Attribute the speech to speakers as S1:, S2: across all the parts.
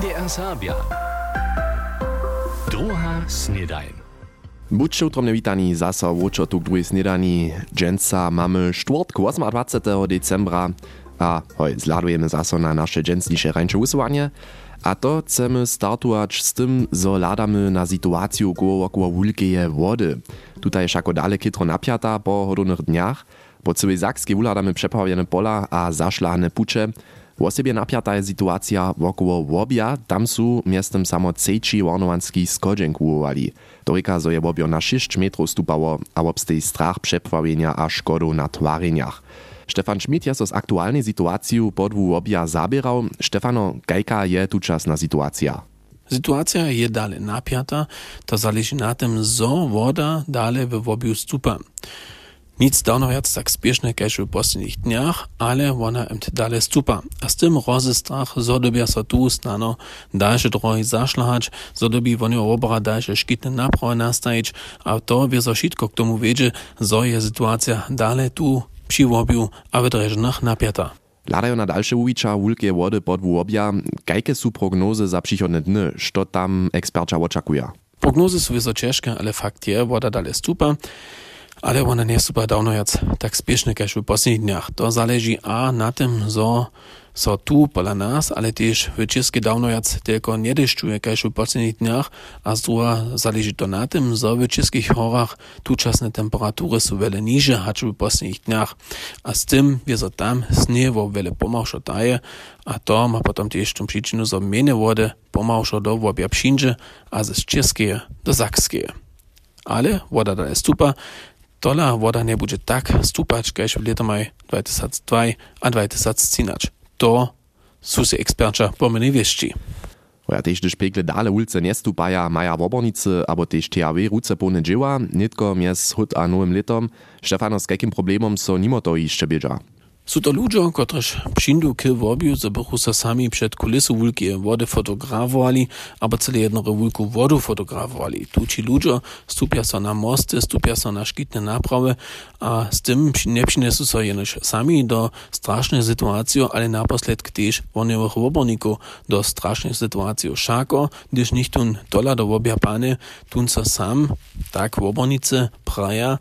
S1: NDR Sabia. Druga snedajn.
S2: Buďte utromne witani zaso vočo tu k druhej snedani. Dženca mamy štvrtku 28. decembra a hoj, zladujemy zaso na nasze dżensnisze rańcze usuwanie. A to chcemy startować z tym, zo ladamy na sytuację koło około wulkeje wody. Tutaj szako dale kitro napiata po hodownych dniach. Po całej Zakskiej uladamy przeprawione pola a zaszlane pucze. Wosebie napiata je sytuacja wokoło Wobia, tam są miastem samo cejci warnowanski skodźenk uwowali. Dorika zo je Wobio na 6 metrów stupało, a wobstej strach przeprawienia a szkodu na twareniach. Stefan Schmidt je so z aktualnej sytuacją podwu Wobia zabierał. Stefano, jaka je tuczasna sytuacja?
S3: Sytuacja je dalej napiata, to zależy na tym, zo woda dalej w Wobiu stupa. Nic dawno wiac tak spieszne kaž w poslednich dniach, ale ona im dalej stupa. A z tym rozy strach, zo dobia so tu snano dalsze drogi zašlahać, zo dobi oni obra dalsze szkitne naprawy nastajić, a to wie so šitko k tomu wiedzie, zo je sytuacja dalej tu przy Wobiu, a w dreżnach napiata.
S2: Ladają na dalsze uwicza wulkie wody pod Wobia. Jake są prognozy za przychodne dny? Co tam ekspercza oczekuje?
S3: Prognozy są wyso ciężkie, ale fakt je, woda dalej stupa. Ale ona nie super dawno jac tak spieszne kaž w poslednich dniach. To zależy a na tym, zo so tu pola nas, ale też w Českej dawno jac tylko nie deszczuje kaž w poslednich dniach, a z druga zależy to na tym, zo w českých horach tučasne temperatury są wiele niže hač w poslednich dniach. A z tym, wie so tam sniewo wiele pomałszo daje, a to ma potom też tą przyczynę, zo mene wody pomałszo do wobia przyjdzie, a ze Českej do Sakskiej. Ale woda dalej stupa, Tola woda nie będzie tak stupać, kaž w letomaj 2002 a 2013. To są się ekspercza pomyli wieszci.
S2: Ja też gdyż pekle dale ulice nie stupaja maja wobornicy, abo też THW ruce pone dzieła, nitko mies hut a nowym letom. Stefano, z jakim problemom so nimo to jeszcze bieża?
S3: Sú to ľudia, ktorí přijdu k vobiu, zabuchu sa sami před kulisu vulky vody fotografovali, alebo celé jedno vulku vodu fotografovali. Tu či ľudia stupia sa na mosty, stupia sa na škytné náprave a s tým nepřinesú sa jenož sami do strašnej situácie, ale naposled tiež voňových oborníkov do strašnej situácie. Šako, když nichtun dola do vobia pane, tun sa tak v obornice praja,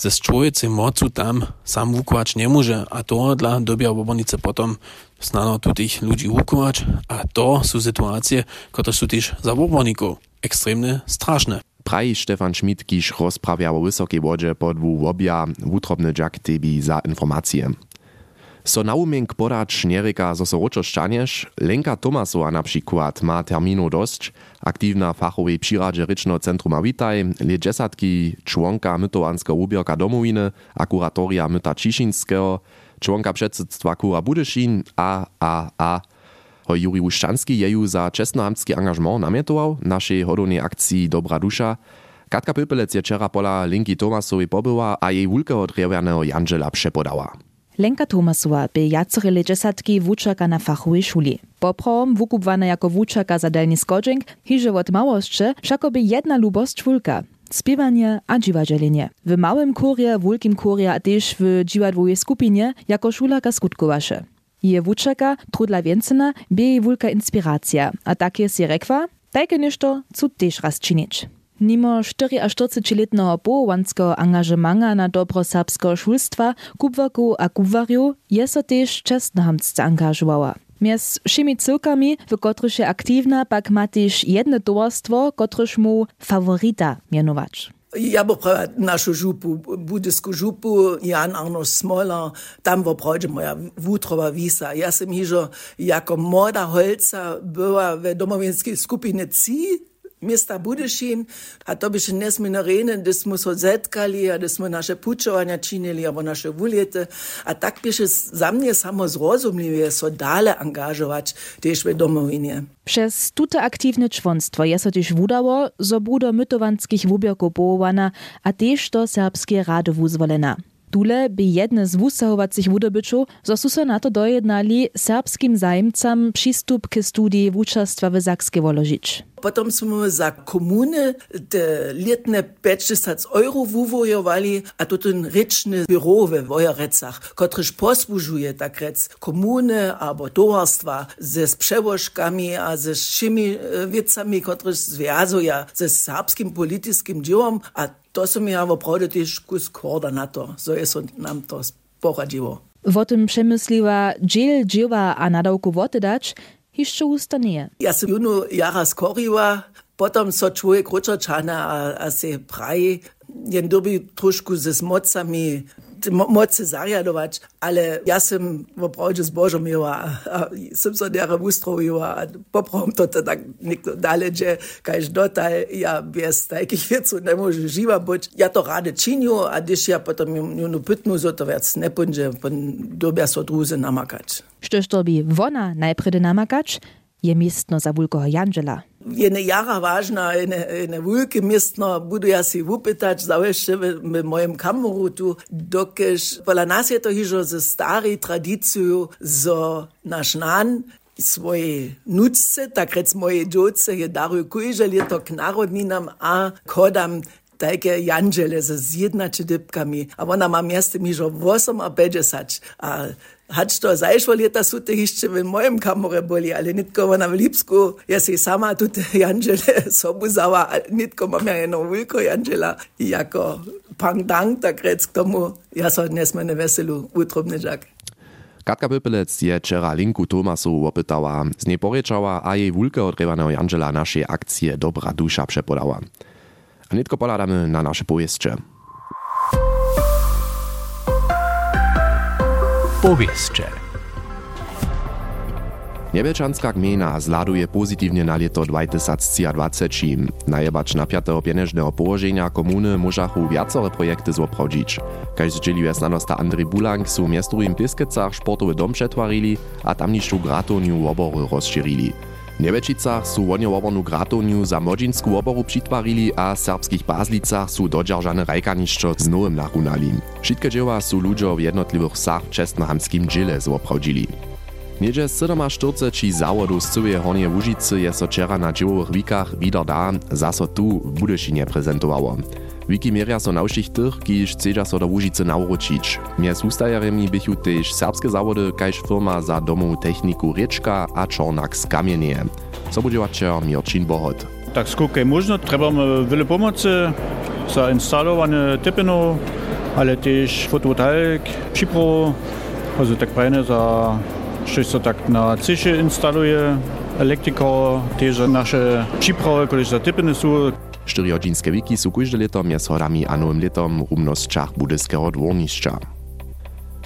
S3: ze strojece mocu tam sam wukować nie może, a to dla dobia obornice potom znano tutych ludzi wukować, a to są sytuacje, które są też za oborników ekstremnie straszne.
S2: Praji Stefan Schmidt, kiż rozprawia o wysokiej wodzie pod Wobia, wutrobny dziak tebi za informacje. So naumienk podać niereka, zo so szczaniesz, Lenka Tomasowa na przykład ma terminu dość, aktywna fachowej przyradzie Ryczno Centrum a Witaj, le dziesiątki członka mytowanskiego ubierka domowiny, a kuratoria myta Ciszynskiego, członka przedsedztwa Kura a, a, a. Ho Juri Łuszczanski jeju za czesnohamski angażement namietował naszej hodownej akcji Dobra Dusza. Katka Pypelec je wczera pola Linki Tomasowej pobyła, a jej wulkeho drewnianego Janżela przepodała.
S4: Lenka Tomasowa by jacore leżesatki wuczaka na fachowej szuli. Poprom wukubwana jako wuczaka za delni skodźenk, hiže od małostcze, wszako by jedna lubost wulka. Spiewanie a dziwadzielenie. W małym kurje, wulkim kurje, a też w dziwadłowej skupinie jako szulaka skutkowasze. Je wuczaka trudla więcena, by jej wulka inspiracja, a takie si rekwa, tajke ništo, co też raz czynić. Nimo 44-letnego połowanskiego angażemanga na dobro serbskiego szulstwa, kubwaków a kubwariów jest so też czesnohamsce angażowała. Między wszymi cyłkami, w których jest aktywna, pak ma też jedno towarstwo, któreż mu faworita mianować.
S5: Ja bo prawa našu župu, budysku župu, Jan Arno Smola, tam wo prawie moja wutrowa wisa. Ja sam hižo jako młoda holca była w domowieckiej Mista Budyšin, a to by się nesmino rene, da smo so zetkali, a da smo naše pučovanja činili, abo naše vuljete, a tak by się za mnie samo zrozumliwie so dale angażować też w domowinie.
S4: Przez tute aktywne członstwo jest też wudało, zo budo mytowanskich połowana, a też do serbskie rady wuzwolena. Tule by jedne z wusahowacich wudobyčów, zo su so na to dojednali serbskim zajemcam przystup k studii wuczarstwa w Sakskie woložić.
S5: Potom smo za komune te letne 50 euro wuvojowali, a to ten rečne biro we Wojerecach, kotryż posłużuje tak rec komune albo towarstwa ze przełożkami a ze všimi wiecami, kotryż związuje ze serbskim politycznym dziełem, a to są mi korda na to, so jest nam to poradziło.
S4: O tym przemysliła dziel dzieła a nadałku wotydać, jeszcze ustanie.
S5: Ja sam junu jara skoriła, potom so człowiek a, a se praji, jen dobi troszkę ze smocami mocy zariadować, ale ja sam woprawdzie zbożą miała, a sam so dera ustrojiła, a poprawom to tak nikto dalej, że kaž dotaj ja bez takich wieców nie może żywa być. Ja to rady czynię, a gdyż ja potem junu pytnu, so to nie będzie, pon dobia so druzy namakać.
S4: Štož to by wona najpredy namakać, je miestno za wulkoho Janžela.
S5: Jedne jara važna, ene, ene vulke mjestno, budu ja si vupetač, zavešče v, v mojem kamorutu, dokež pola nas je to hižo ze stari tradiciju, zo naš nan, svoje nučce, takrat moje džoce je daril kujže leto k narodninam, a kodam tajke janžele z zjednači dipkami. A ona ma mjesto mižo 58, a 50, a Hać to zajszło lata su te jeszcze w moim kamorze byli, ale nitko ona w Lipsku, ja si sama tu te Janżele sobuzała, nitko mam ja jedną wilko Janżela jako pangdang, tak rec k tomu, ja so dnes mene veselu utrobnežak.
S2: Katka Pypelec je wczera Linku Tomasu opytała, z niej poryczała, a jej wulkę Janżela naszej akcje Dobra Dusza przepodała. A nitko poladamy na nasze powieście.
S1: Powieście.
S2: Niebečanská gmina zladuje pozitívne na lieto 2023. Najebacz na 5. pienežného położenia komuny môžachu viacore projekty zoprawdzić. Kaž zdzielił stanosta Andrzej Bulang sú w miestovým Piskecach sportowy dom przetwarili, a tamnišću gratoniu obory rozširili. W Niebečicach sú oni obornú gratoniu za modzinskú oboru přitwarili a w serbskich Bazlicach sú dodržané rajkanišćo z nowym narunali. Všetké dzieła sú ľuďo v jednotlivých sach čestnohamským džile zoprawdzili. Niedzie 47 či zawodu z cyłej Hornie Łužicy je so wczera na dziełowych wikach wieder da, zaso tu w Budyszynie prezentowało. Wikimeria so naušichter, ki iš ceža so da Vužice nauročič. Mje sustajaremi bichu tež serbske zavode, kajž firma za domov techniku Riečka a Čornak z Kamienie. Sobudziewaczer Mirčin Bohot.
S6: Tak skokaj možno, trebamo wiele pomocy za instalowanie typinu, ale też fotovoltaik, Cipro, also tak fajne za 600 tak na cysie instaluje, elektriko, też nasze Ciprowe, które za typiny są.
S2: Štyrihodzinske wiki sú kóžde leto mjez hodami a nowym letom rumnosćach budyského dwornišća.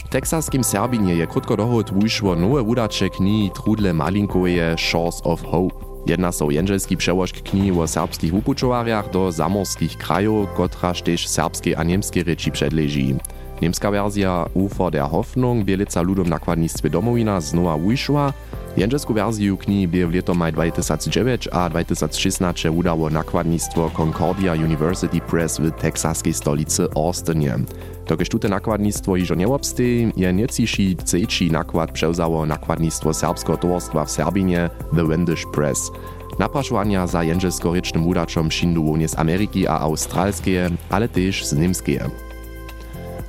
S2: W teksaskim Serbinie je krótko dohod wyszło nowe wudacze knihi Trudle Malinkoje Shores of Hope. Jedna so jędzelski przełożk knihi o serbskich upučowariach do zamorskich krajów, kotraż też serbskiej a niemskiej reči przedleży. Niemska wersja Ufer der Hoffnung Bielica ludom nakładnictwie domowina znowa wyszła. Jędrzejsku wersję knihy by w lato maj 2009 a 2016 udało nakładnictwo Concordia University Press w teksaskiej stolicy Austinie. Tokiż tute nakładnictwo iżo nie obstyi, je niecisi cejci nakład przełzało nakładnictwo serbskiego towarstwa w Serbinie The Wendish Press. Napraszwania za jędrzejsko-rycznym udaczom szinduło z Ameryki a australskie, ale też z niemskie.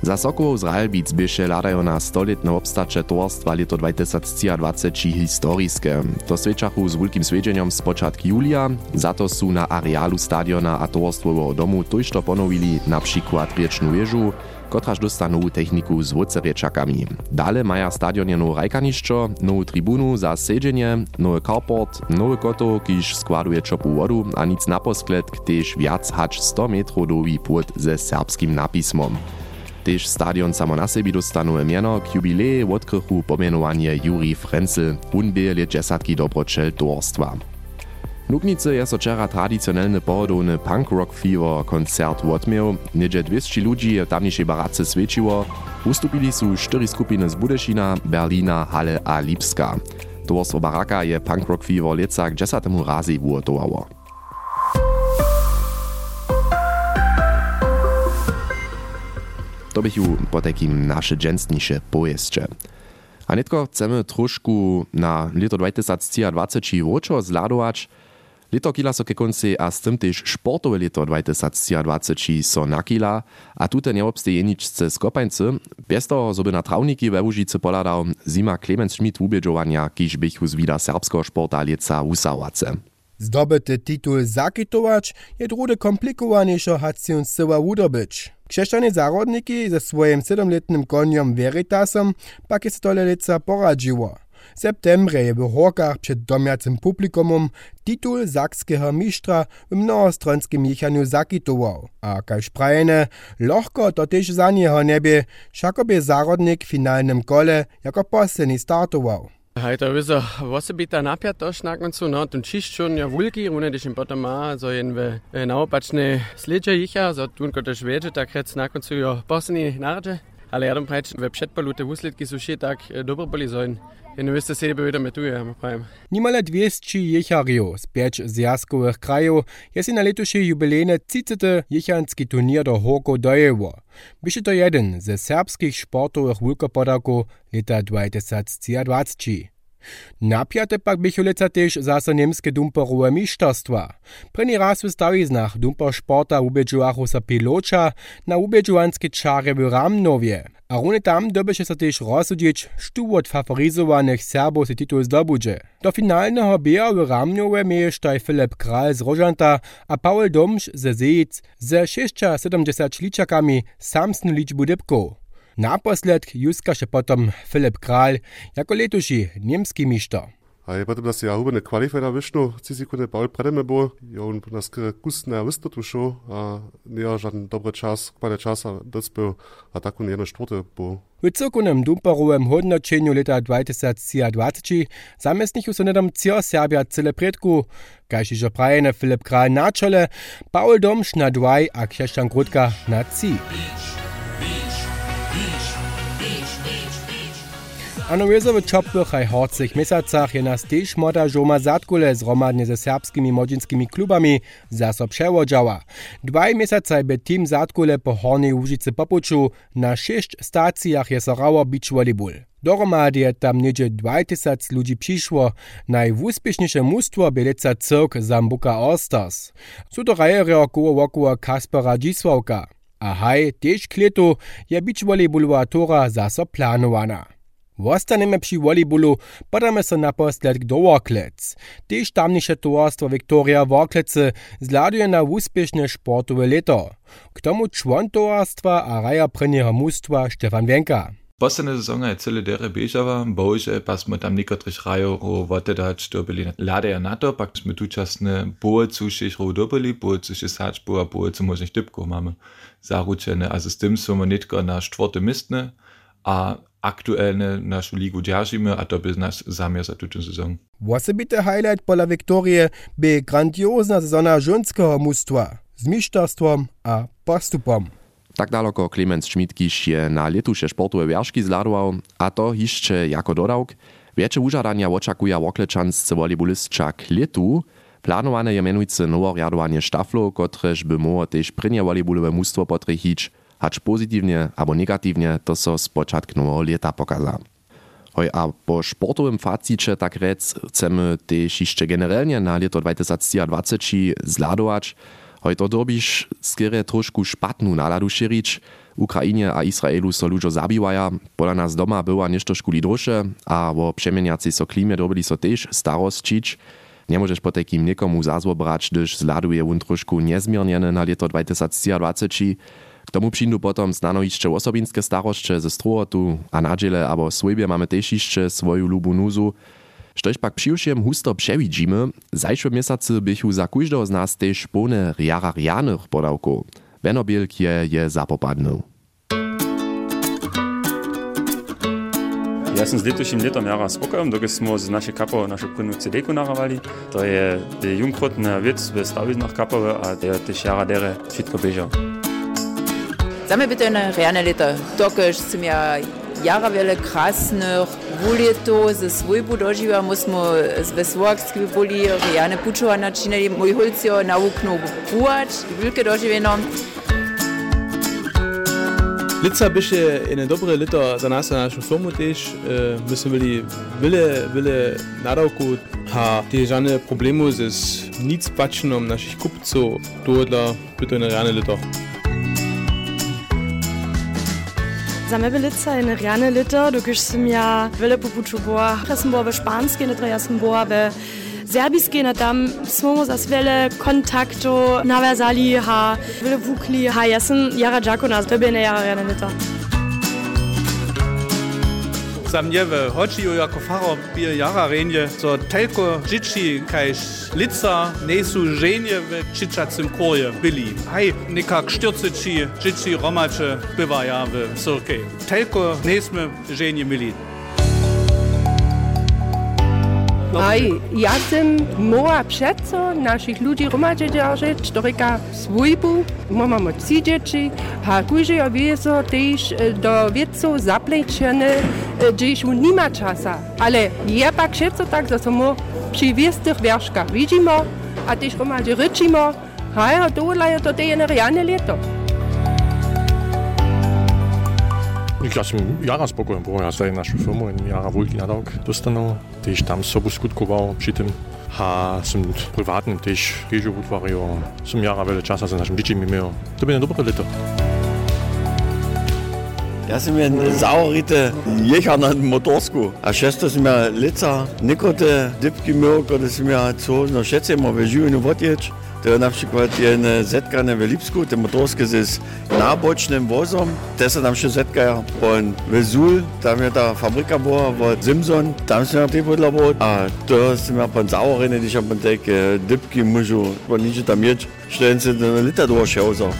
S2: Za Sokołów z Ralbic bieše ladajo na stoletne obstacze towarstwa leto 2023 historiskie. To svedčachu z wulkim svedženjom z początku julia, za to sú na arealu stadiona a towarstwowego domu tojšto ponovili na przykład riečnú wieżu, kotraž dosta novú techniku s vodceriečakami. Dale maja stadionie nowe rajkanišćo, nową tribunu za sedženje, nowy carport, nowy koto, kiž składuje čopu wodu a nic naposklet, ktež viac hač 100 metrov dový płot ze serbskim napismom. Stadion samo na sebi dostanu miano k jubileje odkrychu pomenowanie Juri Frenzel, unbie let desatki dobročel towarstwa. Nuknice je so wczera tradicjonalny pohodowny punk rock fever koncert odmiał. Niedzie 200 ludzi je tamniejszej barace świeciło. Ustupili su cztery skupiny z Budešina, Berlina, Halle a Lipska. Towarstwo baraka je punk rock fever leca k 10 razy uotowało. To bych ju po takim nasze dżęsnisze pojeździe. A netko chcemy troszku na lito 2023 woczo zladować, Lito kila so ke konci a s tym też sportowe lito 2023 so nakila, a tute nie obsteje niczce skopańcy, bez toho zoby na trawniki we Łużycy poladał Zima Clemens Schmidt wubiedżowania, kiż bych zwida serbskiego sporta lieca usałace.
S7: Zdobyty titul zakitować je drude komplikowaniejszo hacjon syła udobyć. Krzeszczanie zarodniki ze swoim siedemletnym koniom Veritasem pak jest tole leca poradziło. W septembrze je w Horkach przed domiacym publikumom titul sakskiego mistrza w mnohostronskim jechaniu zakitował, a kaž prajene, lohko to też za niego niebie, všakoby zarodnik w finalnym kole jako posledný startował.
S8: Hej, to je så osobita napiatost na koncu, no, ten čiščun ja vulki, une když im potom má, so jen ve naopačne slidže jicha, so tunko też wiedzie, tak hec na koncu jo posledný narže. Ale ja dom preč, ve předpalu te úsledky sú še tak dobro boli zoin. Jen vy ste si wieder met ja prajem.
S7: Nimale 200 jechario z pięć zjazkowych krajów jest na letusze jubilejne 30. jechanski turnier do Horko dojeło. Byście to jeden ze serbskich sportowych wielkopodaków lata 2023. Napiate pak bychu leca też zase niemskie dumperowe mistrzostwa. První raz w stawiznach dumper sporta ubedžuachu sa piloča na ubedžuanske čare w Ramnowie. A rune tam dobyše sa też rozsudzić, štu od favorizowanych Serbów si titul zdobudže. Do finalnego bija w Ramnowie miejesztaj Filip Kral z a Paul Domš ze Zejic ze 670 liczakami samsnu liczbu dybków. Naposled juska się potom Filip Kral jako letuši niemski mistrz.
S9: A je potem nas ja hubene kvalifera vyšnu, cisikune Paul predeme bo, je on nas kusne vystotu šo, a nie żaden dobry czas, kwane czas, a docbył, a tak on jedno czwórte bo.
S7: W cyrkunem dumperowym hodnoczeniu lata 2023 zamestnichu so nedom cio Serbia cyle predku, kaž ižo prajene Filip Kral na čole, Paul Domš na dwaj a Krzeszczan Grudka na ci. A na wiezowy czopłych a horcych miesacach je nas też moda żoma zatkule zromadnie ze serbskimi młodzieńskimi klubami zaso przełodziała. Dwaj miesacaj by team zatkule po Hornej Łużycy popuczu na sześć stacjach je sorało beach volleyball. Dohromady je tam niedzie 2000 ludzi przyszło. Najwuspieszniejsze mustwo byleca cyrk Zambuka Osters. Są to rajerio koło wokół Kaspera Dzisławka. A haj, też kletu je beach volleyballowa tora zaso planowana. Wostaneme przy volleybolu podamy so naposled do Worklec. Tež tamniejsze towarstwo Viktoria Worklece zladuje na úspěšne sportowe leto. K tomu čłon towarstwa a raja prvního mustwa Stefan Wenka.
S10: Posledná sezóna je celé dere běžava, bohužel pas jsme tam některých rajov o vote dať, to byli ladeja na to, pak jsme tu časne bojecu šišrov dobili, bojecu šisačbu a bojecu možných typkov máme zaručené. A s tym są netko na čtvrté mistne, a aktualne našu ligu a to by nasz zamiar za tutą sezon.
S7: Osobity highlight pola Wiktorie by grandiozna sezona żońskiego mustwa z mistrzostwem a postupom.
S2: Tak daleko Clemens Schmidkiš je na letuše sportowe wierzki zladował, a to jeszcze jako dodawk. Wiecie użadania oczekuje Woklečansce volejbolistča k letu. Planowane je menujce nowo riadowanie štaflo, kotrež by mohlo tež prvnie volejbolowe mustwo potrechić, hacz pozytywnie albo negatywnie, to so z początku nowego lata pokaza. Hoj, a po sportowym facicie tak rec chcemy też jeszcze generalnie na lato 2023 zladować. Hoj, to dobisz skiery troszkę szpatnu naladu szyrić. Ukrainie a Izraelu so ludzo zabiwaja. Pola nas doma była nieszto szkuli drosze, a o przemieniacej so klimie dobili so też starostčić. Nie możesz po takim nikomu zazwobrać, gdyż zladuje on troszkę niezmierniene na lato 2023. K tomu přijdu potom znano jeszcze osobinske staroście ze strohotu a nadziele, abo swojbie mamy też jeszcze swoju lubu nuzu. Štož pak přiwšiem husto przewidzimy, zajszwe miesiące bychu za każdego z nas też pone riara rianych podawków. Je je zapopadnął.
S11: Ja sam z letošnim letom jara spokojom, dokaj smo z naše kapo našu prvnu CD-ku naravali. To je jungkrotna vec v staviznach kapove, a to je też jara dere všetko bežal.
S12: Sagen wir bitte eine reine Liter. leta. Toke sam ja jara vele krasnih voljeto, za svoj budoživa, mi smo z vesvorskih volji reane pučova načinili, moj holcijo nauknu puač, velike doživeno.
S13: Lica biše ene dobre leto za nas na našem filmu tež. E, mi smo bili vele, vele naravku, a te žane problemu z nicpačnom naših kupcev, to je bilo ene reane leto. Lito.
S14: Za mnie bylica je reálne lito, dokiž som ja vele popučovala. Ja som bola ve španskej, netra ja som bola ve serbijskiej, no tam smo za wiele kontaktu nawiązali, ha, wiele wukli, ha, ja sam jara dżakona, to by nie jara rana lita.
S6: Za mnie w Hocziju jako faro bie jara renje, so telko dzieci kajś lica nie są żenie w czyczacym korje byli. Hej, nekak styrcyci dzieci romacze bywa ja w Syrkej. Telko nie sme żenie
S15: Aj, ja som mohla přeco našich ľudí hromadže držať, ktorýka svojbu, máme tří deti, a kúže ja viezo tiež do vedcov zaplečené, že už nima časa. Ale je pak všetko tak, že som mo pri viestých verškách vidíme a tiež hromadže rečíme, a ja dole je to tie reálne leto.
S10: Ja som jara spokojný, bo ja zdaj našu firmu in jara veľký nadok dostanul, tiež tam sobu skutkoval pri tým. A som privátnym tiež riežu utvaril, som jara veľa časa za našim deťmi imel. To by dobré leto.
S16: Ja sam je zaurite jechał na motorsku, a šesto sam ja lica nikote dipki miał, kada sam ja co, no šece mo veživinu vodječ, to je na przykład jedne zetkane w Lipsku, te motorskie z nabocznym wozom, te se tam się zetkają. Und w Sul, tam je ta fabryka była, w Simson, tam są ja te podlało, a to są ja pan Sauerrinne, die ich hab entdeckt, dipki muszę, bo nicht tam mieć, stellen sie eine Liter durch, also.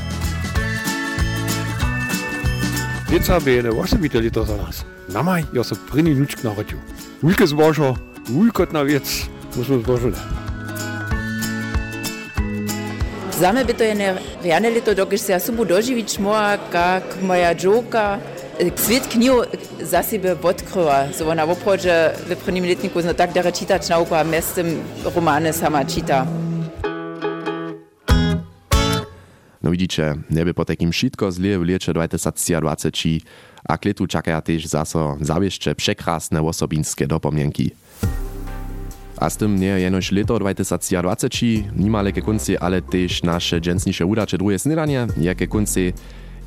S17: Lica bejene osobite lito za nas. Namaj, ja so prini lučk na rodju. Ulke zbožo, ulkot na vec, musimo zbožili.
S5: Za mnie by to jedne reálne lito, dokiž se ja subu doživić moja, kak moja džoka svět knihu za sebe odkryła. So prvním letniku no tak dare čitać nauku a mestem romane sama čita.
S2: No widzicie, nieby po takim šitko zlie w liecze 2020 a kletu czekają też zaso zawieszcze przekrasne osobinskie dopomnienki. A z tym nie jenoś leto 2020 nimale ke kunci, ale też nasze dżensnisze udacze drugie snidanie, jakie kunci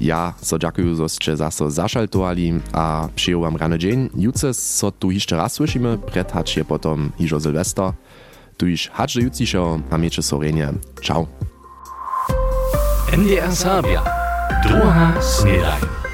S2: ja so dziękuję, żeście zaso zaszaltowali, a przyjął wam rany dzień. Jutro so tu jeszcze raz słyszymy, przed hacz je potom hiżo Sylwester. Tu już hacz jutrzejszego, a miecze sorenie. Ciao.
S1: NDR Sabia. Druga snedajn.